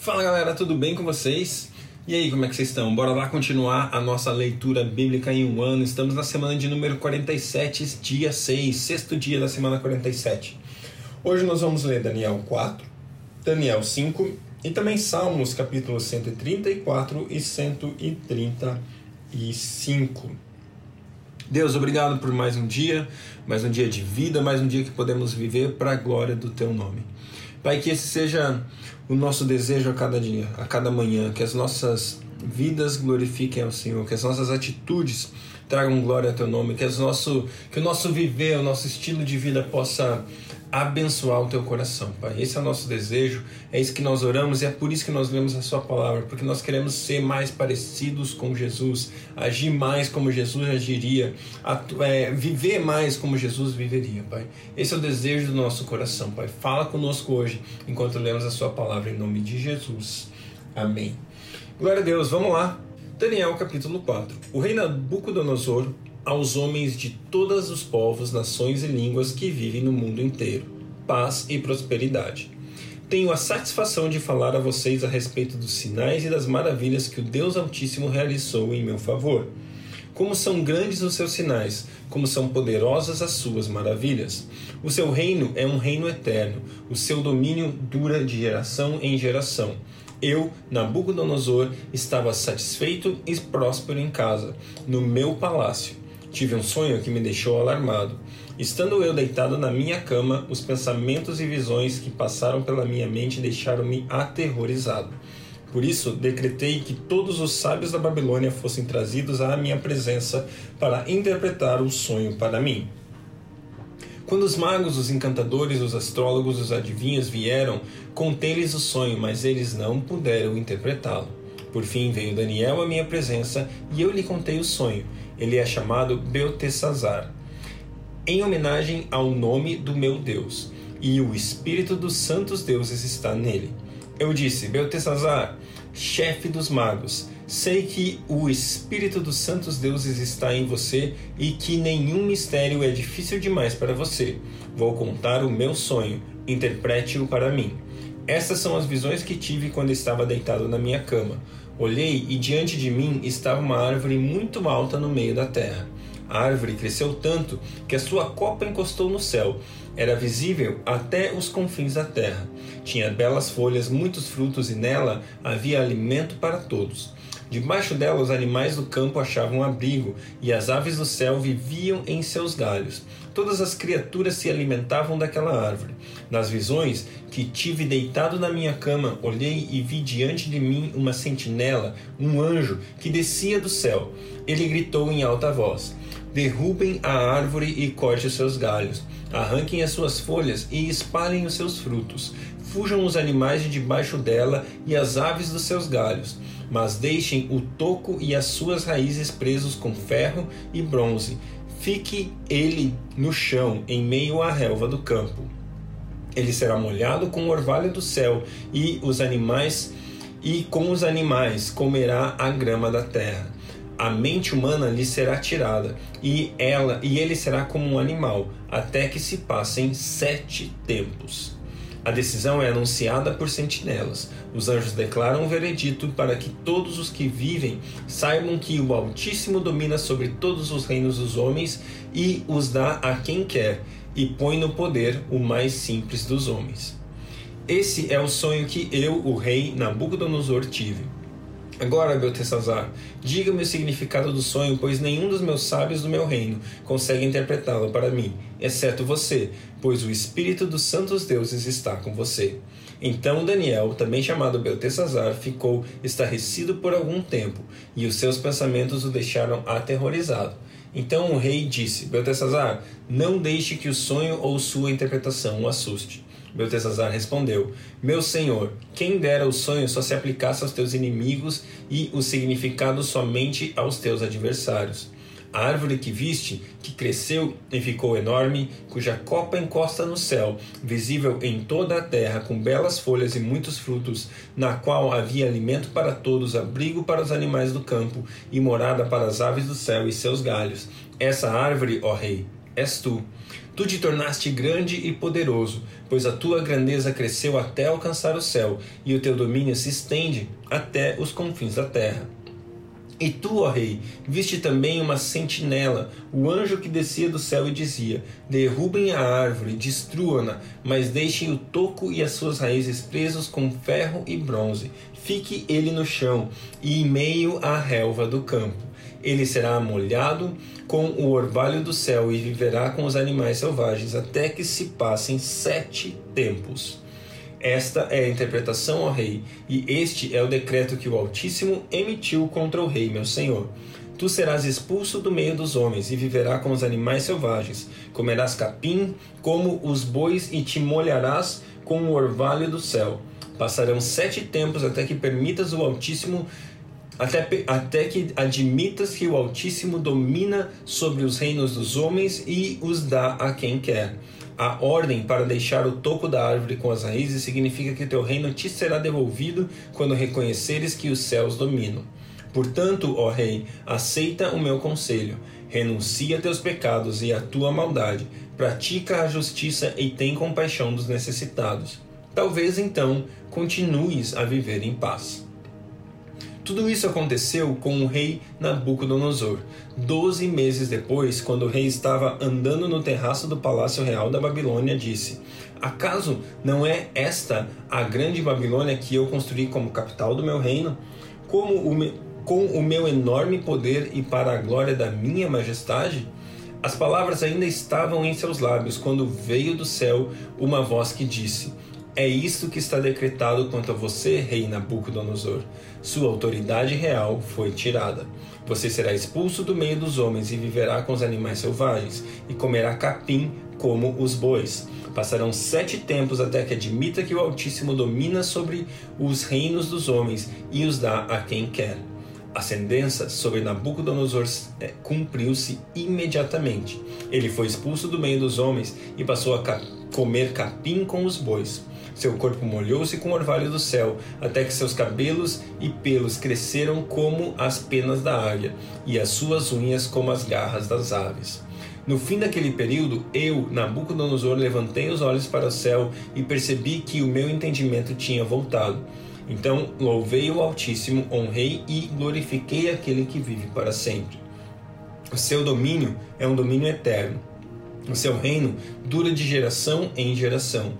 Fala galera, tudo bem com vocês? E aí, como é que vocês estão? Bora lá continuar a nossa leitura bíblica em um ano. Estamos na semana de número 47, dia 6, sexto dia da semana 47. Hoje nós vamos ler Daniel 4, Daniel 5 e também Salmos capítulos 134 e 135. Deus, obrigado por mais um dia, mais um dia de vida, mais um dia que podemos viver para a glória do teu nome. Pai, que esse seja o nosso desejo a cada dia, a cada manhã, que as nossas vidas glorifiquem ao Senhor, que as nossas atitudes tragam glória ao teu nome, que, as nosso, que o nosso viver, o nosso estilo de vida possa abençoar o teu coração, Pai. Esse é o nosso desejo, é isso que nós oramos e é por isso que nós lemos a Sua palavra, porque nós queremos ser mais parecidos com Jesus, agir mais como Jesus agiria, é, viver mais como Jesus viveria, Pai. Esse é o desejo do nosso coração, Pai. Fala conosco hoje enquanto lemos a Sua palavra, em nome de Jesus. Amém. Glória a Deus, vamos lá. Daniel capítulo 4. O rei Nabucodonosor aos homens de todos os povos, nações e línguas que vivem no mundo inteiro. Paz e prosperidade. Tenho a satisfação de falar a vocês a respeito dos sinais e das maravilhas que o Deus Altíssimo realizou em meu favor. Como são grandes os seus sinais, como são poderosas as suas maravilhas. O seu reino é um reino eterno, o seu domínio dura de geração em geração. Eu, Nabucodonosor, estava satisfeito e próspero em casa, no meu palácio Tive um sonho que me deixou alarmado. Estando eu deitado na minha cama, os pensamentos e visões que passaram pela minha mente deixaram-me aterrorizado. Por isso, decretei que todos os sábios da Babilônia fossem trazidos à minha presença para interpretar o sonho para mim. Quando os magos, os encantadores, os astrólogos, os adivinhos vieram, contei-lhes o sonho, mas eles não puderam interpretá-lo. Por fim veio Daniel à minha presença e eu lhe contei o sonho. Ele é chamado Beltesazar, em homenagem ao nome do meu Deus, e o espírito dos santos deuses está nele. Eu disse: Beltesazar, chefe dos magos, sei que o espírito dos santos deuses está em você e que nenhum mistério é difícil demais para você. Vou contar o meu sonho, interprete-o para mim. Estas são as visões que tive quando estava deitado na minha cama. Olhei e diante de mim estava uma árvore muito alta no meio da terra. A árvore cresceu tanto que a sua copa encostou no céu. Era visível até os confins da terra. Tinha belas folhas, muitos frutos e nela havia alimento para todos. Debaixo dela os animais do campo achavam abrigo e as aves do céu viviam em seus galhos. Todas as criaturas se alimentavam daquela árvore. Nas visões que tive deitado na minha cama, olhei e vi diante de mim uma sentinela, um anjo, que descia do céu. Ele gritou em alta voz: Derrubem a árvore e corte os seus galhos, arranquem as suas folhas e espalhem os seus frutos. Fujam os animais de debaixo dela e as aves dos seus galhos mas deixem o toco e as suas raízes presos com ferro e bronze. Fique ele no chão, em meio à relva do campo. Ele será molhado com o orvalho do céu, e os animais e com os animais comerá a grama da terra. A mente humana lhe será tirada, e ela e ele será como um animal, até que se passem sete tempos. A decisão é anunciada por sentinelas. Os anjos declaram o veredito para que todos os que vivem saibam que o Altíssimo domina sobre todos os reinos dos homens e os dá a quem quer, e põe no poder o mais simples dos homens. Esse é o sonho que eu, o rei Nabucodonosor, tive. Agora, Beltesazar, diga-me o significado do sonho, pois nenhum dos meus sábios do meu reino consegue interpretá-lo para mim, exceto você, pois o Espírito dos santos deuses está com você. Então Daniel, também chamado Beltesazar, ficou estarrecido por algum tempo, e os seus pensamentos o deixaram aterrorizado. Então o rei disse: Beltesazar, não deixe que o sonho ou sua interpretação o assuste. Beltesazar respondeu: Meu senhor, quem dera o sonho só se aplicasse aos teus inimigos e o significado somente aos teus adversários. A árvore que viste, que cresceu e ficou enorme, cuja copa encosta no céu, visível em toda a terra, com belas folhas e muitos frutos, na qual havia alimento para todos, abrigo para os animais do campo e morada para as aves do céu e seus galhos. Essa árvore, ó rei, és tu Tu te tornaste grande e poderoso, pois a tua grandeza cresceu até alcançar o céu, e o teu domínio se estende até os confins da terra. E tu, ó rei, viste também uma sentinela, o anjo que descia do céu e dizia: Derrubem a árvore, destruam-na, mas deixem o toco e as suas raízes presos com ferro e bronze. Fique ele no chão e em meio à relva do campo. Ele será molhado com o orvalho do céu e viverá com os animais selvagens até que se passem sete tempos. Esta é a interpretação, ó rei, e este é o decreto que o Altíssimo emitiu contra o rei, meu senhor. Tu serás expulso do meio dos homens e viverá com os animais selvagens. Comerás capim como os bois e te molharás com o orvalho do céu. Passarão sete tempos até que permitas o Altíssimo até, até que admitas que o Altíssimo domina sobre os reinos dos homens e os dá a quem quer. A ordem para deixar o toco da árvore com as raízes significa que teu reino te será devolvido quando reconheceres que os céus dominam. Portanto, ó Rei, aceita o meu conselho, renuncia a teus pecados e a tua maldade, pratica a justiça e tem compaixão dos necessitados. Talvez então continues a viver em paz. Tudo isso aconteceu com o rei Nabucodonosor. Doze meses depois, quando o rei estava andando no terraço do palácio real da Babilônia, disse: Acaso não é esta a grande Babilônia que eu construí como capital do meu reino? Como o me... com o meu enorme poder e para a glória da minha majestade? As palavras ainda estavam em seus lábios quando veio do céu uma voz que disse: é isto que está decretado quanto a você, rei Nabucodonosor. Sua autoridade real foi tirada. Você será expulso do meio dos homens e viverá com os animais selvagens, e comerá capim como os bois. Passarão sete tempos até que admita que o Altíssimo domina sobre os reinos dos homens e os dá a quem quer. A sentença sobre Nabucodonosor é, cumpriu-se imediatamente. Ele foi expulso do meio dos homens e passou a comer capim com os bois. Seu corpo molhou-se com o orvalho do céu, até que seus cabelos e pelos cresceram como as penas da águia, e as suas unhas como as garras das aves. No fim daquele período, eu, Nabucodonosor, levantei os olhos para o céu e percebi que o meu entendimento tinha voltado. Então louvei o Altíssimo, honrei e glorifiquei aquele que vive para sempre. O seu domínio é um domínio eterno. O seu reino dura de geração em geração.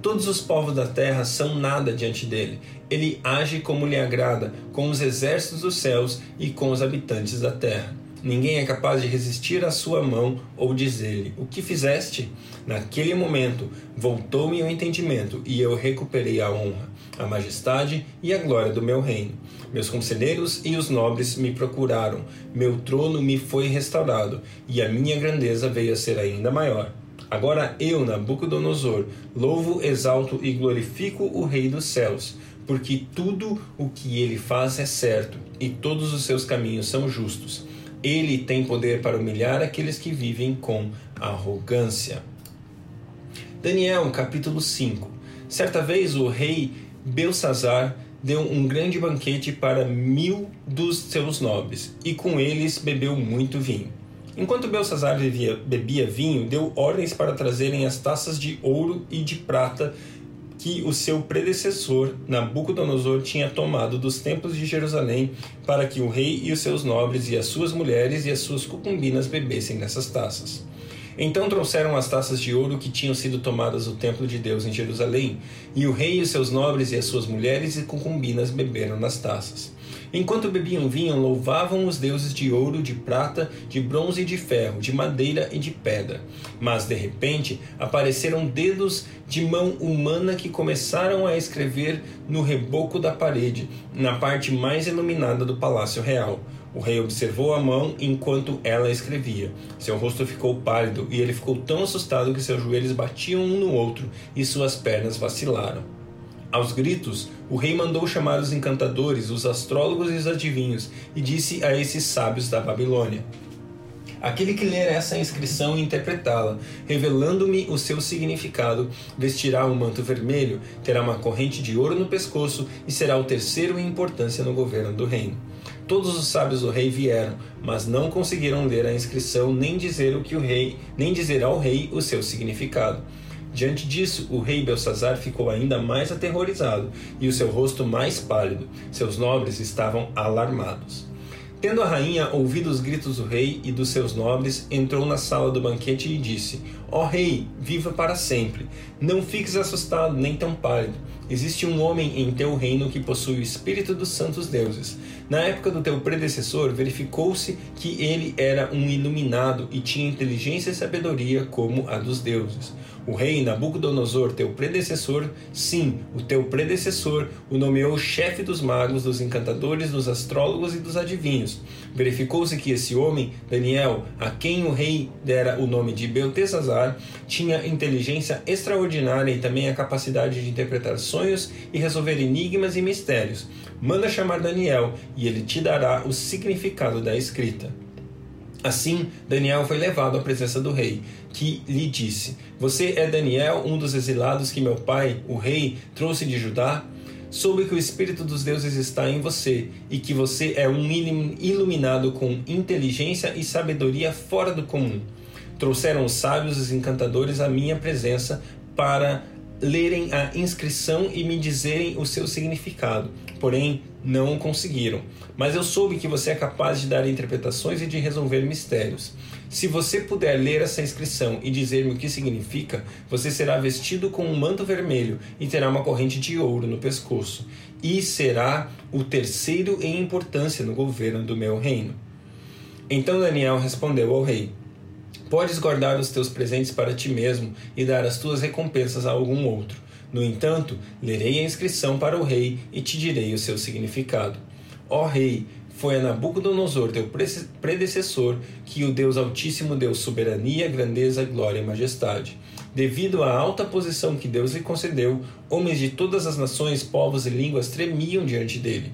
Todos os povos da terra são nada diante dele. Ele age como lhe agrada, com os exércitos dos céus e com os habitantes da terra. Ninguém é capaz de resistir à sua mão ou dizer-lhe: O que fizeste? Naquele momento voltou-me o entendimento e eu recuperei a honra, a majestade e a glória do meu reino. Meus conselheiros e os nobres me procuraram, meu trono me foi restaurado e a minha grandeza veio a ser ainda maior. Agora eu, Nabucodonosor, louvo, exalto e glorifico o Rei dos céus, porque tudo o que ele faz é certo e todos os seus caminhos são justos. Ele tem poder para humilhar aqueles que vivem com arrogância. Daniel, capítulo 5. Certa vez o rei Belsazar deu um grande banquete para mil dos seus nobres, e com eles bebeu muito vinho. Enquanto Belsazar bebia, bebia vinho, deu ordens para trazerem as taças de ouro e de prata que o seu predecessor, Nabucodonosor, tinha tomado dos templos de Jerusalém, para que o rei e os seus nobres e as suas mulheres e as suas concubinas bebessem nessas taças. Então trouxeram as taças de ouro que tinham sido tomadas do templo de Deus em Jerusalém, e o rei e seus nobres e as suas mulheres e concubinas beberam nas taças. Enquanto bebiam vinho, louvavam os deuses de ouro, de prata, de bronze e de ferro, de madeira e de pedra. Mas, de repente, apareceram dedos de mão humana que começaram a escrever no reboco da parede, na parte mais iluminada do palácio real. O rei observou a mão enquanto ela escrevia. Seu rosto ficou pálido e ele ficou tão assustado que seus joelhos batiam um no outro e suas pernas vacilaram. Aos gritos, o rei mandou chamar os encantadores, os astrólogos e os adivinhos, e disse a esses sábios da Babilônia: Aquele que ler essa inscrição e interpretá-la, revelando-me o seu significado, vestirá um manto vermelho, terá uma corrente de ouro no pescoço e será o terceiro em importância no governo do reino. Todos os sábios do rei vieram, mas não conseguiram ler a inscrição nem dizer o que o rei, nem dizer ao rei o seu significado. Diante disso, o rei Belsazar ficou ainda mais aterrorizado e o seu rosto mais pálido. Seus nobres estavam alarmados. Tendo a rainha ouvido os gritos do rei e dos seus nobres, entrou na sala do banquete e disse: Ó oh, rei, viva para sempre. Não fiques assustado nem tão pálido. Existe um homem em teu reino que possui o espírito dos santos deuses. Na época do teu predecessor, verificou-se que ele era um iluminado e tinha inteligência e sabedoria como a dos deuses. O rei Nabucodonosor, teu predecessor, sim, o teu predecessor, o nomeou chefe dos magos, dos encantadores, dos astrólogos e dos adivinhos. Verificou-se que esse homem, Daniel, a quem o rei dera o nome de Beltesazar, tinha inteligência extraordinária e também a capacidade de interpretar sonhos e resolver enigmas e mistérios. Manda chamar Daniel e ele te dará o significado da escrita. Assim, Daniel foi levado à presença do rei, que lhe disse: Você é Daniel, um dos exilados que meu pai, o rei, trouxe de Judá? Soube que o Espírito dos deuses está em você e que você é um iluminado com inteligência e sabedoria fora do comum. Trouxeram os sábios e os encantadores à minha presença para lerem a inscrição e me dizerem o seu significado, porém não conseguiram. Mas eu soube que você é capaz de dar interpretações e de resolver mistérios. Se você puder ler essa inscrição e dizer-me o que significa, você será vestido com um manto vermelho e terá uma corrente de ouro no pescoço, e será o terceiro em importância no governo do meu reino. Então Daniel respondeu ao rei: Podes guardar os teus presentes para ti mesmo e dar as tuas recompensas a algum outro. No entanto, lerei a inscrição para o rei e te direi o seu significado. Ó rei, foi a Nabucodonosor, teu predecessor, que o Deus Altíssimo deu soberania, grandeza, glória e majestade. Devido à alta posição que Deus lhe concedeu, homens de todas as nações, povos e línguas tremiam diante dele.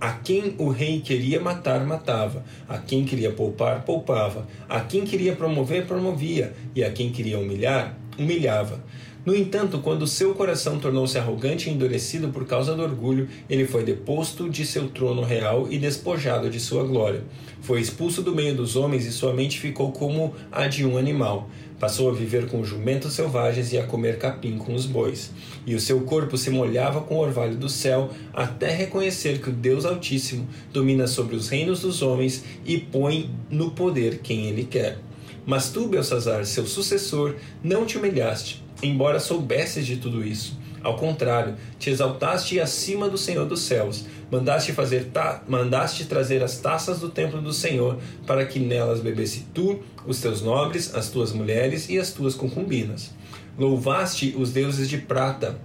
A quem o rei queria matar, matava. A quem queria poupar, poupava. A quem queria promover, promovia. E a quem queria humilhar, humilhava. No entanto, quando seu coração tornou-se arrogante e endurecido por causa do orgulho, ele foi deposto de seu trono real e despojado de sua glória. Foi expulso do meio dos homens e sua mente ficou como a de um animal. Passou a viver com jumentos selvagens e a comer capim com os bois. E o seu corpo se molhava com o orvalho do céu, até reconhecer que o Deus Altíssimo domina sobre os reinos dos homens e põe no poder quem ele quer. Mas tu, Belsazar, seu sucessor, não te humilhaste, embora soubesses de tudo isso. Ao contrário, te exaltaste acima do Senhor dos céus, mandaste fazer ta mandaste trazer as taças do templo do Senhor, para que nelas bebesse tu, os teus nobres, as tuas mulheres e as tuas concubinas. Louvaste os deuses de prata,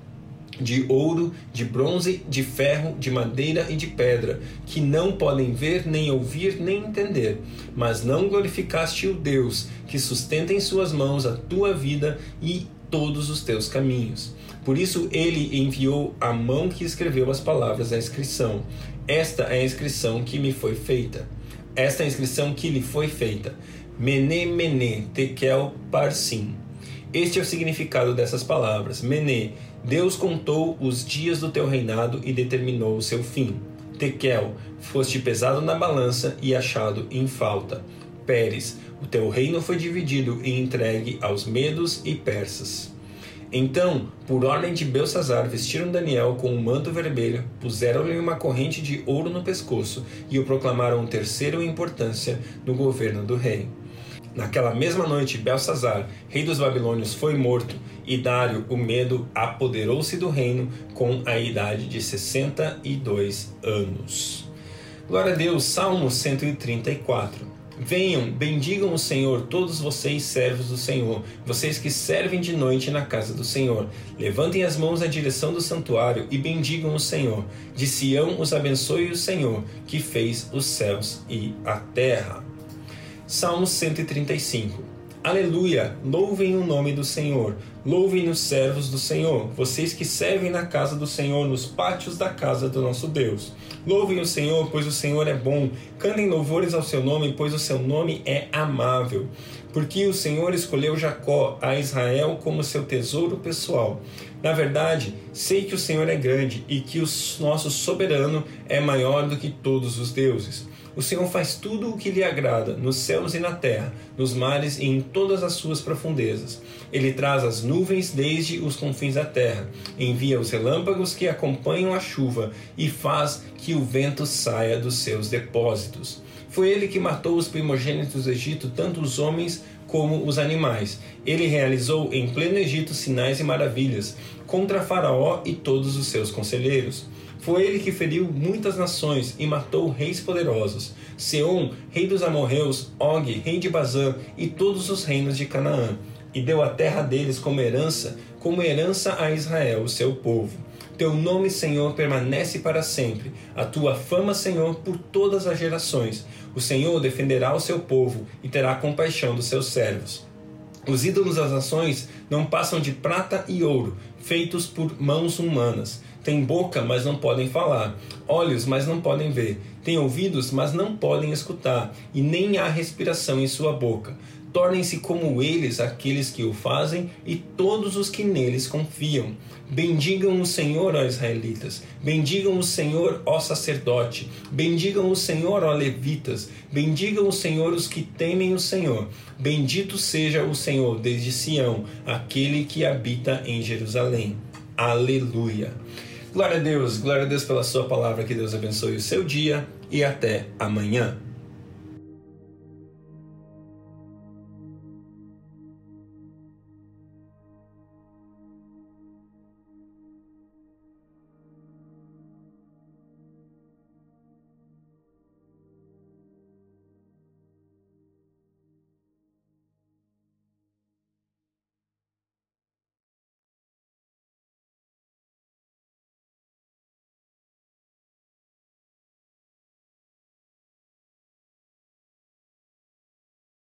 de ouro, de bronze, de ferro, de madeira e de pedra, que não podem ver, nem ouvir, nem entender. Mas não glorificaste o Deus, que sustenta em suas mãos a tua vida e todos os teus caminhos. Por isso ele enviou a mão que escreveu as palavras da inscrição. Esta é a inscrição que me foi feita. Esta é a inscrição que lhe foi feita. Mene, mene, tekel, parsim. Este é o significado dessas palavras. Mene, Deus contou os dias do teu reinado e determinou o seu fim. Tekel, foste pesado na balança e achado em falta. Pérez, o teu reino foi dividido e entregue aos medos e persas. Então, por ordem de Belsazar, vestiram Daniel com um manto vermelho, puseram-lhe uma corrente de ouro no pescoço e o proclamaram terceiro em importância no governo do rei. Naquela mesma noite, Belsazar, rei dos babilônios, foi morto, e Dário, o medo, apoderou-se do reino com a idade de 62 anos. Glória a Deus, Salmo 134. Venham, bendigam o Senhor, todos vocês servos do Senhor, vocês que servem de noite na casa do Senhor. Levantem as mãos na direção do santuário e bendigam o Senhor. De Sião os abençoe o Senhor, que fez os céus e a terra. Salmo 135 Aleluia! Louvem o nome do Senhor. Louvem os servos do Senhor, vocês que servem na casa do Senhor, nos pátios da casa do nosso Deus. Louvem o Senhor, pois o Senhor é bom. Cantem louvores ao seu nome, pois o seu nome é amável. Porque o Senhor escolheu Jacó, a Israel, como seu tesouro pessoal. Na verdade, sei que o Senhor é grande e que o nosso soberano é maior do que todos os deuses. O Senhor faz tudo o que lhe agrada, nos céus e na terra, nos mares e em todas as suas profundezas. Ele traz as nuvens desde os confins da terra, envia os relâmpagos que acompanham a chuva e faz que o vento saia dos seus depósitos. Foi ele que matou os primogênitos do Egito, tanto os homens como os animais. Ele realizou em pleno Egito sinais e maravilhas contra Faraó e todos os seus conselheiros. Foi ele que feriu muitas nações e matou reis poderosos: Seom, rei dos amorreus, Og, rei de Bazã e todos os reinos de Canaã, e deu a terra deles como herança, como herança a Israel, seu povo. Teu nome, Senhor, permanece para sempre. A tua fama, Senhor, por todas as gerações. O Senhor defenderá o seu povo e terá compaixão dos seus servos. Os ídolos das nações não passam de prata e ouro, feitos por mãos humanas. Têm boca, mas não podem falar, olhos, mas não podem ver, têm ouvidos, mas não podem escutar, e nem há respiração em sua boca. Tornem-se como eles aqueles que o fazem e todos os que neles confiam. Bendigam o Senhor, ó israelitas. Bendigam o Senhor, ó sacerdote. Bendigam o Senhor, ó levitas. Bendigam o Senhor os que temem o Senhor. Bendito seja o Senhor desde Sião, aquele que habita em Jerusalém. Aleluia. Glória a Deus, glória a Deus pela Sua palavra, que Deus abençoe o seu dia e até amanhã.